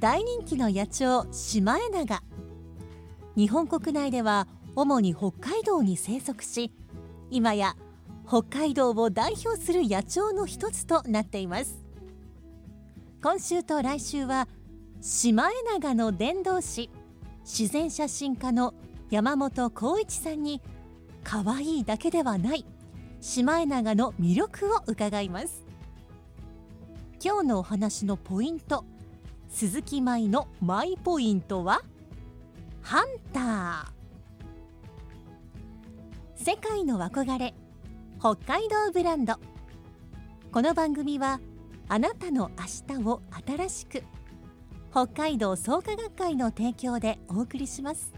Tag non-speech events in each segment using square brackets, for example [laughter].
大人気の野鳥シマエナガ。日本国内では主に北海道に生息し今や北海道を代表する野鳥の一つとなっています。今週と来週はシマエナガの伝道師自然写真家の山本浩一さんに可愛いだけではないシマエナガの魅力を伺います。今日のお話のポイント鈴木舞のマイポイントは？ハンター。世界の憧れ。北海道ブランド。この番組はあなたの明日を新しく。北海道創価学会の提供でお送りします。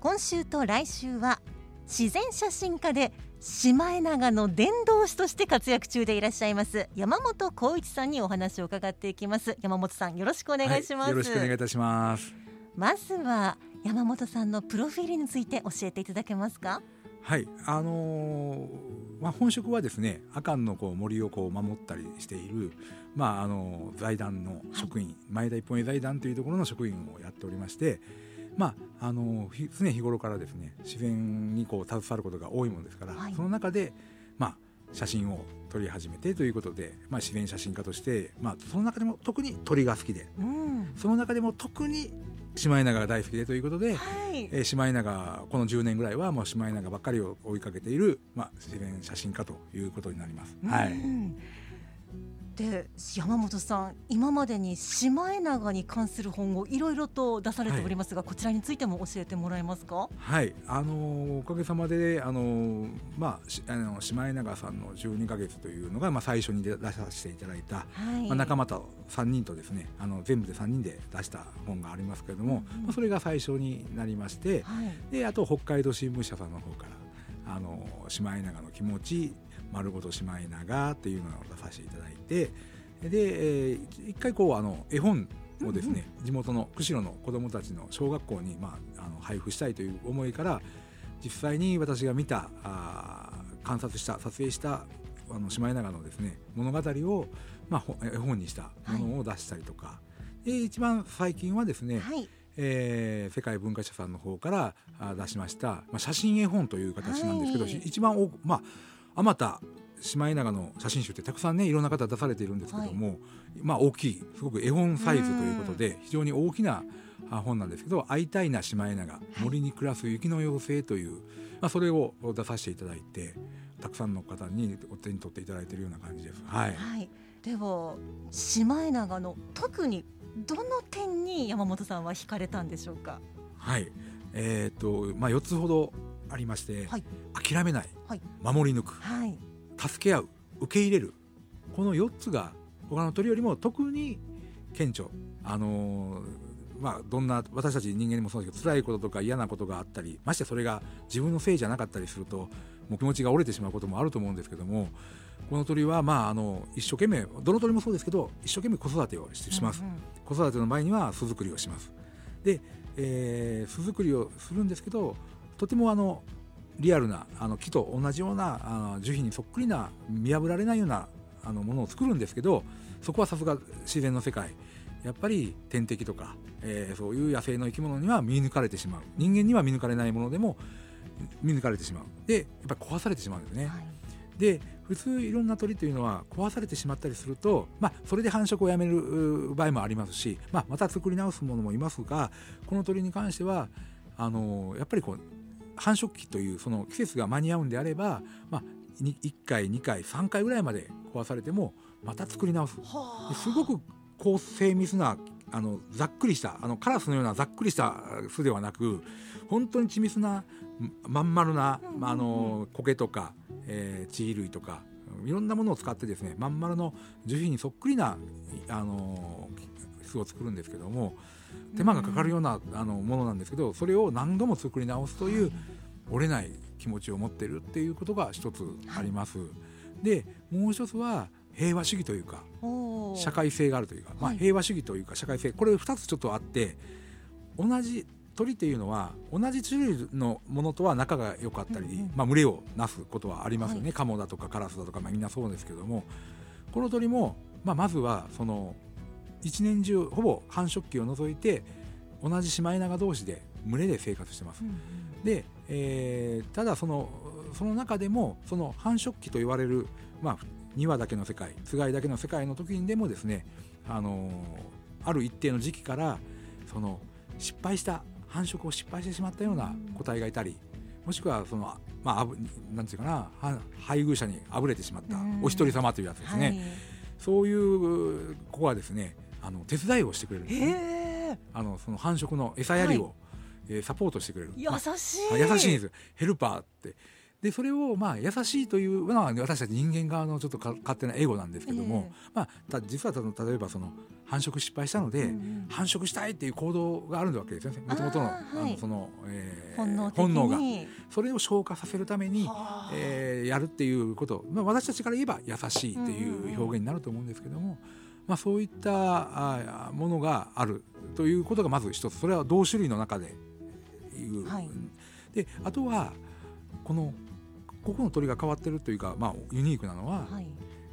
今週と来週は自然写真家でシマエナガの伝道師として活躍中でいらっしゃいます山本浩一さんにお話を伺っていきます。山本さんよろしくお願いします、はい、よろしくお願いいたします。まずは山本さんのプロフィールについて教えていただけますか？はいあのー、まあ、本職はですね阿寒のこう森をこう守ったりしている、まあ、あの財団の職員、はい、前田一本絵財団というところの職員をやっておりましてまあ、あの常日頃からですね自然にこう携わることが多いものですから、はい、その中で、まあ、写真を撮り始めてということで、まあ、自然写真家として、まあ、その中でも特に鳥が好きで、うん、その中でも特にシマエナガが大好きでということで、はい、えー、シマエナガこの10年ぐらいはもうシマエナガばっかりを追いかけている、まあ、自然写真家ということになります。はい、で山本さん今までにシマエナガに関する本をいろいろと出されておりますが、はい、こちらについても教えてもらえますか？はい。あのおかげさまであのまああのシマエナガさんの12か月というのが、まあ、最初に出させていただいた、はい、まあ、仲間と3人とですねあの全部で3人で出した本がありますけれども、うん、まあ、それが最初になりまして、はい、であと北海道新聞社さんの方からあのシマエナガの気持ち丸ごとシマエナガっていうのを出させていただいてで、えー、一回こうあの絵本をですね、うんうん、地元の釧路の子どもたちの小学校に、まあ、あの配布したいという思いから実際に私が見たあ観察した撮影したあのシマエナガのですね物語を、まあ、絵本にしたものを出したりとか、はい、で一番最近はですね、はい。えー、世界文化社さんの方から出しました、まあ、写真絵本という形なんですけど、はい、一番お、まあ、あまたシマエナガの写真集ってたくさんねいろんな方出されているんですけども、はい、まあ大きいすごく絵本サイズということで非常に大きな本なんですけど「会いたいなシマエナガ森に暮らす雪の妖精」という、まあ、それを出させていただいてたくさんの方にお手に取っていただいているような感じです。はい、はい、ではシマエナガの特にどの点に山本さんは惹かれたんでしょうか？はい。えーとまあ、4つほどありまして、はい、諦めない、はい、守り抜く、はい、助け合う受け入れるこの4つが他の鳥よりも特に顕著。あのー、まあ、どんな私たち人間にもそうですけど辛いこととか嫌なことがあったりましてそれが自分のせいじゃなかったりするともう気持ちが折れてしまうこともあると思うんですけどもこの鳥は、まあ、あの一生懸命どの鳥もそうですけど一生懸命子育てをします、うんうん、子育ての前には巣作りをします。で、えー、巣作りをするんですけどとてもあのリアルなあの木と同じようなあの樹皮にそっくりな見破られないようなあのものを作るんですけどそこはさすが自然の世界。やっぱり天敵とか、えー、そういう野生の生き物には見抜かれてしまう。人間には見抜かれないものでも見抜かれてしまう。でやっぱり壊されてしまうんですね。はい。で普通いろんな鳥というのは壊されてしまったりすると、まあ、それで繁殖をやめる場合もありますし、まあ、また作り直すものもいますがこの鳥に関してはあのやっぱりこう繁殖期というその季節が間に合うんであれば、まあ、1回2回3回ぐらいまで壊されてもまた作り直す。すごく高精密なあのざっくりしたあのカラスのようなざっくりした巣ではなく本当に緻密なまん丸な、まあ、あの苔とか、えー、地衣類とかいろんなものを使ってですねまん丸の樹皮にそっくりなあの巣を作るんですけども手間がかかるようなあのものなんですけどそれを何度も作り直すという折れない気持ちを持ってるっていうことが一つあります。でもう一つは平和主義というか社会性があるというか、まあ、平和主義というか社会性。これ2つちょっとあって同じ鳥っていうのは同じ種類のものとは仲が良かったり、うんうん、まあ、群れをなすことはありますよね、はい、カモだとかカラスだとか、まあ、みんなそうですけどもこの鳥も、まあ、まずはその一年中ほぼ繁殖期を除いて同じシマエナガ同士で群れで生活してます。うんうん、で、えー、ただそのその中でもその繁殖期と言われる、まあ、2羽だけの世界つがいだけの世界の時にでもですね、あのー、ある一定の時期からその失敗した繁殖を失敗してしまったような個体がいたりもしくはその、まあ、なんていうかな配偶者にあぶれてしまったお一人様というやつですね、はい、そういう子はですねあの手伝いをしてくれるんですね。あのその繁殖の餌やりを、はい、えー、サポートしてくれる。優しい、まあ、優しいんですヘルパーって。でそれをまあ優しいというのは私たち人間側のちょっと勝手なエゴなんですけども、えー、まあ、実は例えばその繁殖失敗したので、うん、繁殖したいっていう行動があるわけですよね。もともとの,、あのその、えー、本能が。それを消化させるために、えー、やるっていうこと、まあ、私たちから言えば優しいっていう表現になると思うんですけども、まあ、そういったあものがあるということがまず一つ。それは同種類の中でいう。はい、であとはこの個々の鳥が変わってるというか、まあ、ユニークなのは、はい、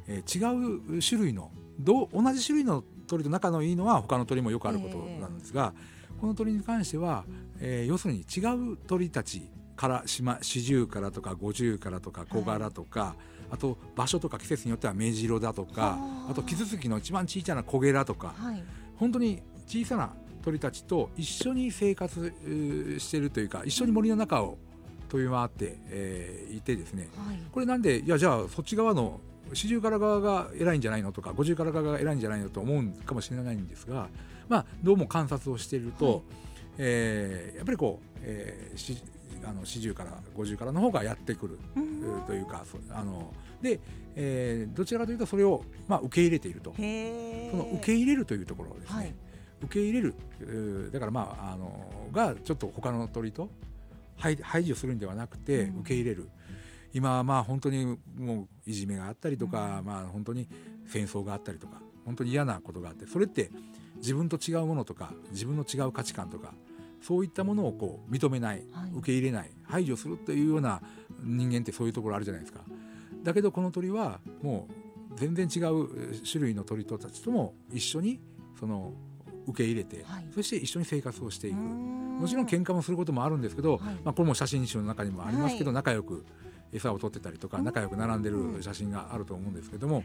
えー、違う種類のど同じ種類の鳥と仲のいいのは他の鳥もよくあることなんですが、えー、この鳥に関しては、えー、要するに違う鳥たちからシジュウカラとかゴジュウカラとかコガラとか、はい、あと場所とか季節によってはメジロだとかあ。とキツツキの一番小さなコゲラとか、はい、本当に小さな鳥たちと一緒に生活しているというか一緒に森の中を飛び回って、えー、いてですね、はい、これなんでいやじゃあそっち側の四十から側が偉いんじゃないのとか五十から側が偉いんじゃないのと思うかもしれないんですが、まあ、どうも観察をしていると、はい、えー、やっぱりこう、えー、あの四十から五十からの方がやってくるというかあので、えー、どちらかというとそれを、まあ、受け入れていると。その受け入れるというところですね、はい、受け入れるだからまああのがちょっと他の鳥と排除するんではなくて受け入れる、うん、今はまあ本当にもういじめがあったりとか、うん、まあ本当に戦争があったりとか本当に嫌なことがあってそれって自分と違うものとか自分の違う価値観とかそういったものをこう認めない、はい、受け入れない排除するというような人間ってそういうところあるじゃないですか。だけどこの鳥はもう全然違う種類の鳥たちとも一緒にその受け入れて、はい、そして一緒に生活をしていく。もちろん喧嘩もすることもあるんですけど、はい、まあ、これも写真集の中にもありますけど、はい、仲良く餌を取ってたりとか仲良く並んでる写真があると思うんですけども、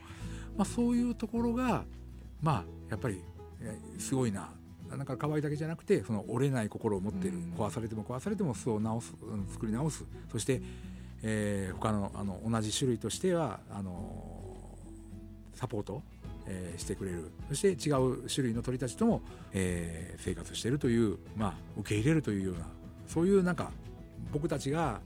まあ、そういうところがまあやっぱりすごいななんか可愛いだけじゃなくてその折れない心を持っている、壊されても壊されても巣を直す作り直す。そして、えー、他のあの同じ種類としてはあのサポートえー、してくれる。そして違う種類の鳥たちとも、えー、生活しているという、まあ、受け入れるというようなそういうなんか僕たちが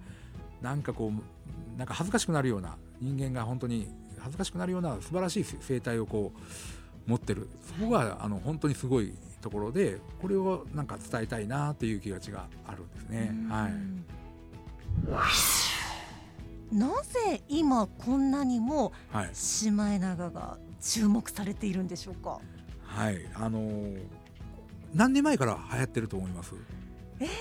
なんかこうなんか恥ずかしくなるような人間が本当に恥ずかしくなるような素晴らしい生態をこう持ってる。そこがあの本当にすごいところでこれをなんか伝えたいなっていう気がちがあるんですね。はい。なぜ今こんなにもシマエナガが注目されているんでしょうか？はい。あのー、何年前から流行ってると思います？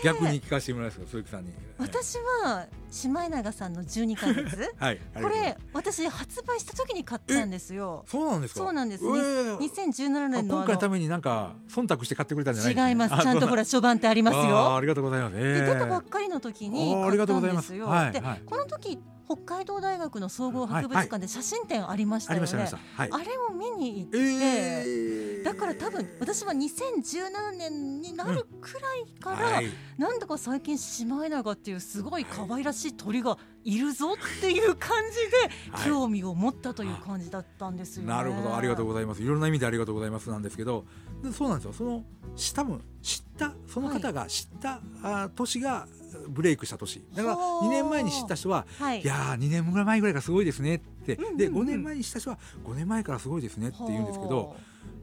逆に聞かせてもらいます鈴木さんに。私はシマエナガさんの12ヶ月はいこれ私発売した時に買ったんですよ。そうなんですか？そうなんです。えー。2017年の今回のためになんか忖度して買ってくれたんじゃないですか違います。ちゃんと [laughs] ほら初版ってありますあーよありがとうございます、えでー出たばっかりの時に買ったんですよ。ではいはい。この時北海道大学の総合博物館で写真展ありましたよね。ました。はい。あれを見に行って、えーだから多分私は2017年になるくらいから、はい。なんだか最近シマエナガっていうすごい可愛らしい鳥がいるぞっていう感じではい。興味を持ったという感じだったんですよね。なるほど。ありがとうございます。いろんな意味でありがとうございます。なんですけどでそうなんですよ。そのし多分知ったその方が知った、あ年がブレイクした年。だからほう2年前に知った人ははい。いやー2年前ぐらいからすごいですねって、うんうんうん。で5年前にした人は5年前からすごいですねって言うんですけど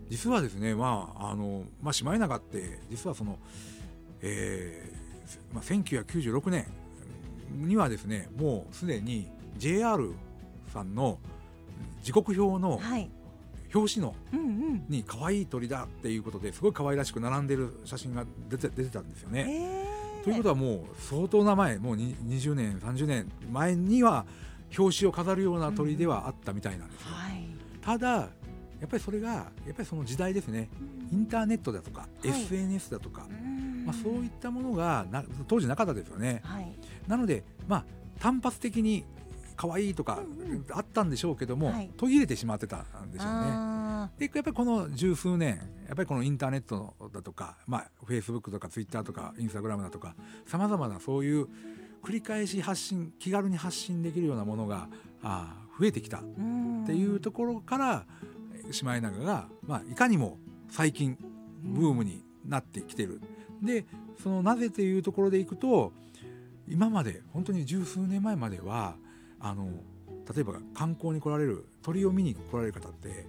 実はですねまああのまあシマエナガって実はその、えーまあ、1996年にはですねもうすでに JR さんの時刻表のはい、表紙のうんうん。に可愛い鳥だっていうことですごい可愛らしく並んでる写真が出て出てたんですよね。えーということはもう相当な前もうに20年30年前には表紙を飾るような鳥ではあったみたいなんですよ。はい。ただやっぱりそれがやっぱりその時代ですね。インターネットだとか、はい。SNS だとか、うん。まあ、そういったものがな当時なかったですよね。はい。なのでまあ単発的に可愛いとかうんうん。あったんでしょうけども、はい。途切れてしまってたんでしょうね。あでやっぱりこの十数年やっぱりこのインターネットだとか、まあ、フェイスブックとかツイッターとかインスタグラムだとかさまざまなそういう繰り返し発信気軽に発信できるようなものがあー増えてきたっていうところからシマエナガが、まあ、いかにも最近ブームになってきてる。でそのなぜというところでいくと今まで本当に十数年前まではあの例えば観光に来られる鳥を見に来られる方って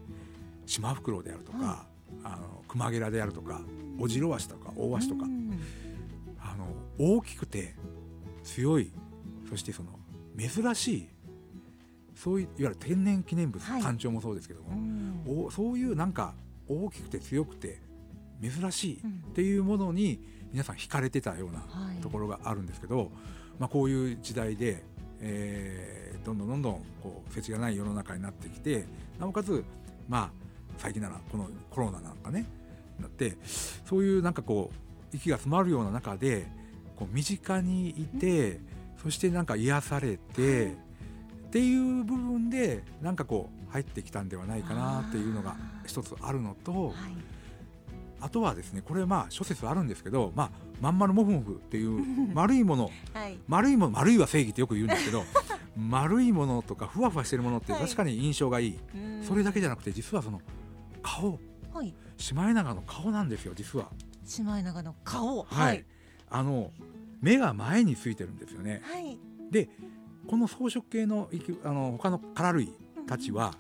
シマフクロウであるとか、はあのクマゲラであるとかオジロワシとかオオワシとか、うん。あの大きくて強いそしてその珍しいそういういわゆる天然記念物、はい。もそうですけどうも、ん。おそういうなんか大きくて強くて珍しいうん。っていうものに皆さん惹かれてたようなはい。ところがあるんですけど、まあ、こういう時代で、えーどんどんどんどんこう世知がない世の中になってきてなおかつまあ最近ならこのコロナなんかねなってそういうなんかこう息が詰まるような中でこう身近にいて、そしてなんか癒されて、っていう部分でなんかこう入ってきたんではないかなっていうのが一つあるのと。はい。あとはですねこれまあ諸説あるんですけど、まあ、まん丸モフモフっていう [laughs] 丸いものはい。丸いもの丸いは正義ってよく言うんですけど [laughs] 丸いものとかふわふわしてるものってはい。確かに印象がいい、うん。それだけじゃなくて実はその顔。はい。シマエナガの顔なんですよ実は。シマエナガの顔。はい、あの目が前についてるんですよね。はい。でこの草食系の生きあの他のカラ類たちは、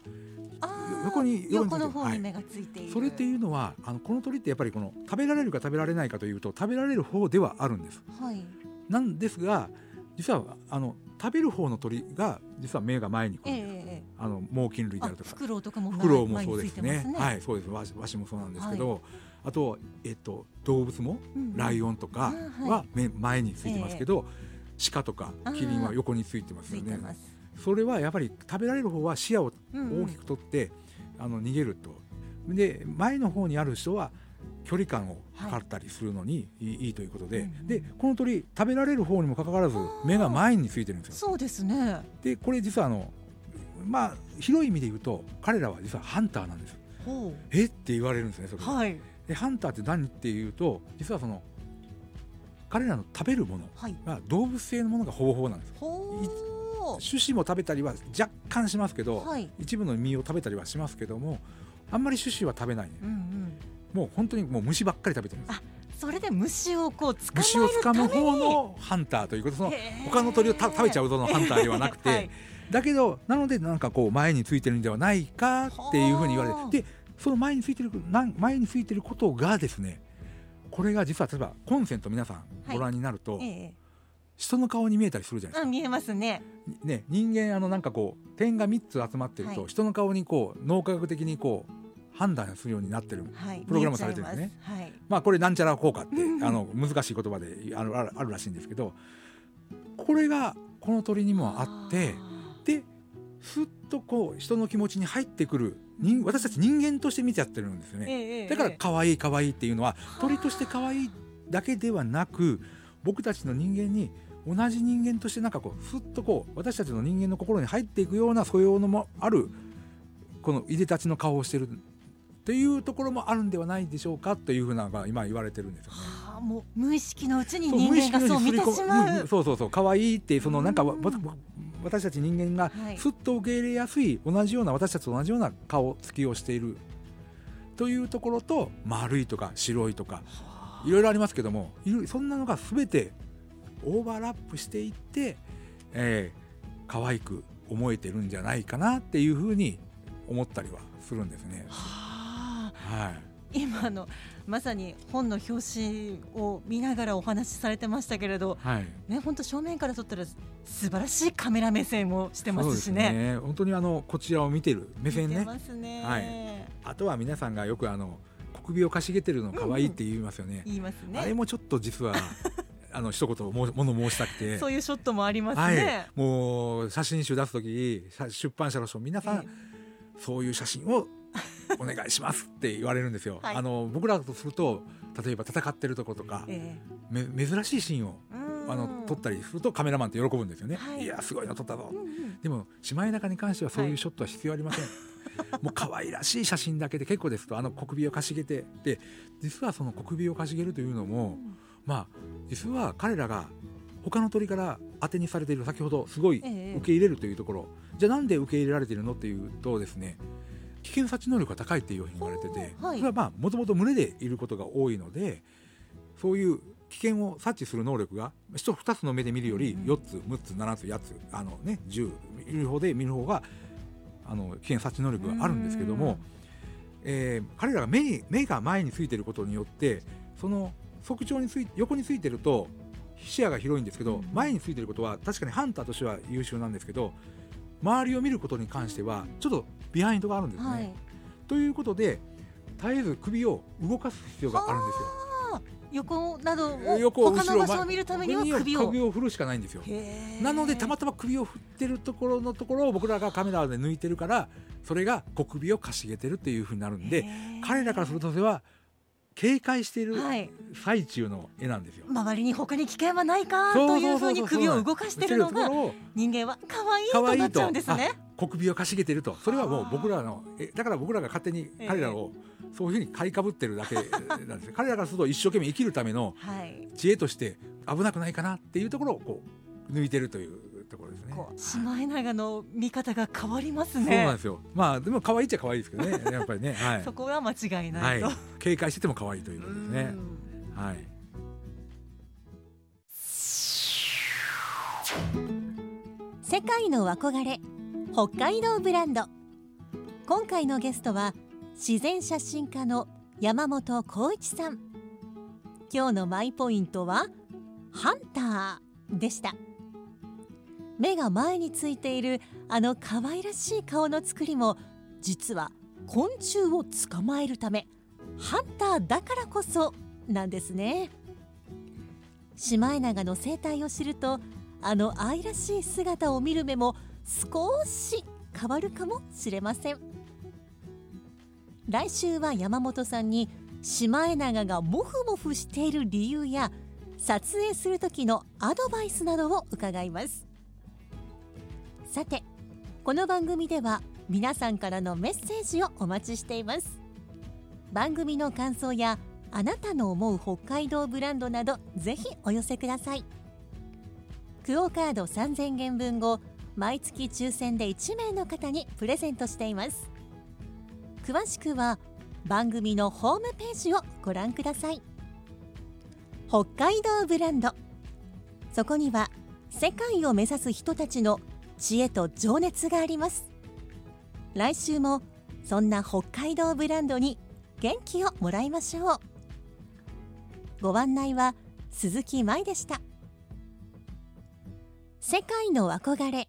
横に横の方に目がついている。それっていうのはあのこの鳥ってやっぱりこの食べられるか食べられないかというと食べられる方ではあるんです。はい。なんですが実はあの食べる方の鳥が実は目が前に来ええるええあの猛禽類でああるとか。フクロウとかもフクロウもそうですね。ねはいそうです。ワシワシもそうなんですけど、あと、えっと、動物もうんライオンとかは目前についてますけど、鹿とかキリンは横についてますよね。それはやっぱり食べられる方は視野をうん。うん大きく取って、あの逃げると。で前の方にある人は距離感を測ったりするのにいい,、い、いということで、うんうん。でこの鳥食べられる方にもかかわらず目が前についてるんですよ。そうですね。でこれ実はあのまあ広い意味で言うと彼らは実はハンターなんです。ほえ？って言われるんですねそれうはい。でハンターって何っていうと実はその彼らの食べるものは動物性のものがほぼほぼなんです。ほう種子も食べたりは若干しますけど、はい。一部の実を食べたりはしますけどもあんまり種子は食べないね、うんうん。もう本当にもう虫ばっかり食べてるんですそれで虫をこう捕まえる虫を掴む方のハンターということその他の鳥をた食べちゃうぞのハンターではなくて、[laughs] はい。だけどなのでなんかこう前についてるんではないかっていうふうに言わはあれてでその前についてるなん前についてることがですねこれが実は例えばコンセント皆さんご覧になると、ええ。人の顔に見えたりするじゃないですか。あ見えますね。ね、人間あのなんかこう点が3つ集まってると、はい。人の顔にこう脳科学的にこう判断するようになってるはい。プログラムされてるんですね。はい。まあこれなんちゃら効果ってうん。あの難しい言葉であのあるあるらしいんですけどこれがこの鳥にもあってですっとこう人の気持ちに入ってくる人私たち人間として見ちゃってるんですよね。ええだからええ可愛い可愛いっていうのは鳥として可愛いだけではなく僕たちの人間に同じ人間としてなんかこうふっとこう私たちの人間の心に入っていくような素養のもあるこのいでたちの顔をしてるっていうところもあるんではないでしょうかというふうなのが今言われてるんですよね。はあもう無意識のうちに人間がそう見てしまう。そうそうそう可愛いってそのなんか私たち人間がはい。すっと受け入れやすい同じような私たちと同じような顔つきをしている。というところと丸いとか白いとかいろいろありますけどもそんなのが全てオーバーラップしていって、えー、可愛く思えてるんじゃないかなっていうふうに思ったりはするんですね。はあ。はい、今のまさに本の表紙を見ながらお話しされてましたけれど、はいね本当正面から撮ったら素晴らしいカメラ目線をしてますすしね。ね本当にあのこちらを見てる目線ねますね。はいあとは皆さんがよくあの小首をかしげてるの可愛いって言いますよね。言いますね。あれもちょっと実は [laughs] あの一言も物申したくて。そういうショットもありますはいね。、もう写真集出す時写出版社の人皆さん、えそういう写真をお願いしますって言われるんですよ。はい。あの僕らとすると例えば戦ってるとことか、えめ珍しいシーンをうん。あの撮ったりするとカメラマンって喜ぶんですよね。はい。い、やすごいの撮ったぞ。うんうん。でもシマエナガに関してはそうはい。いうショットは必要ありません、[laughs] もう可愛らしい写真だけで結構ですとあの小首をかしげて。で実はその小首をかしげるというのもまあ実は彼らが他の鳥から当てにされている先ほどすごいええ。受け入れるというところ、じゃあなんで受け入れられているのっていうとですね危険察知能力が高いっていうふうに言われてて、はい。それはまあもともと群れでいることが多いのでそういう危険を察知する能力が一つ二つの目で見るよりうん4つ6つ7つ8つあのね10見る方で見る方があの危険察知能力があるんですけども、えー彼らが目に目が前についてることによってその側長につい横についてると視野が広いんですけど、うん。前についてることは確かにハンターとしては優秀なんですけど周りを見ることに関してはちょっとビハインドがあるんですね。はい。ということで絶えず首を動かす必要があるんですよ。横などを横他の場所を見るためには首を。首を振るしかないんですよ。なのでたまたま首を振ってるところのところを僕らがカメラで抜いてるからそれが小首をかしげてるっていうふうになるんで彼らからするとそれは警戒しているはい、最中の絵なんですよ。周りに他に危険はないかというふそうに首を動かしてるのが人間は可愛いとなっちゃうんですね。小首をかしげてるとそれはもう僕らのえだから僕らが勝手に彼らをそういうふうに買いかぶってるだけなんですよ [laughs] 彼らからすると一生懸命生きるためのはい。知恵として危なくないかなっていうところをこう抜いてるというところですね。シマエナガの見方が変わりますそうなんねで。すよ。まあでも可愛いっちゃ可愛いですけどね。[laughs] やっぱりね。はい。そこは間違いなはいいと。。警戒してても可愛いということですね。うんはい。世界の憧れ北海道ブランド。今回のゲストは自然写真家の山本浩一さん。今日のマイポイントはハンターでした。目が前についているあの可愛らしい顔の作りも実は昆虫を捕まえるためハンターだからこそなんですね。シマエナガの生態を知るとあの愛らしい姿を見る目も少し変わるかもしれません。来週は山本さんにシマエナガがモフモフしている理由や撮影する時のアドバイスなどを伺います。さてこの番組では皆さんからのメッセージをお待ちしています。番組の感想やあなたの思う北海道ブランドなどぜひお寄せください。クオカード3000元分を毎月抽選で1名の方にプレゼントしています。詳しくは番組のホームページをご覧ください。北海道ブランド。そこには世界を目指す人たちの知恵と情熱があります。来週もそんな北海道ブランドに元気をもらいましょう。ご案内は鈴木舞でした。世界の憧れ。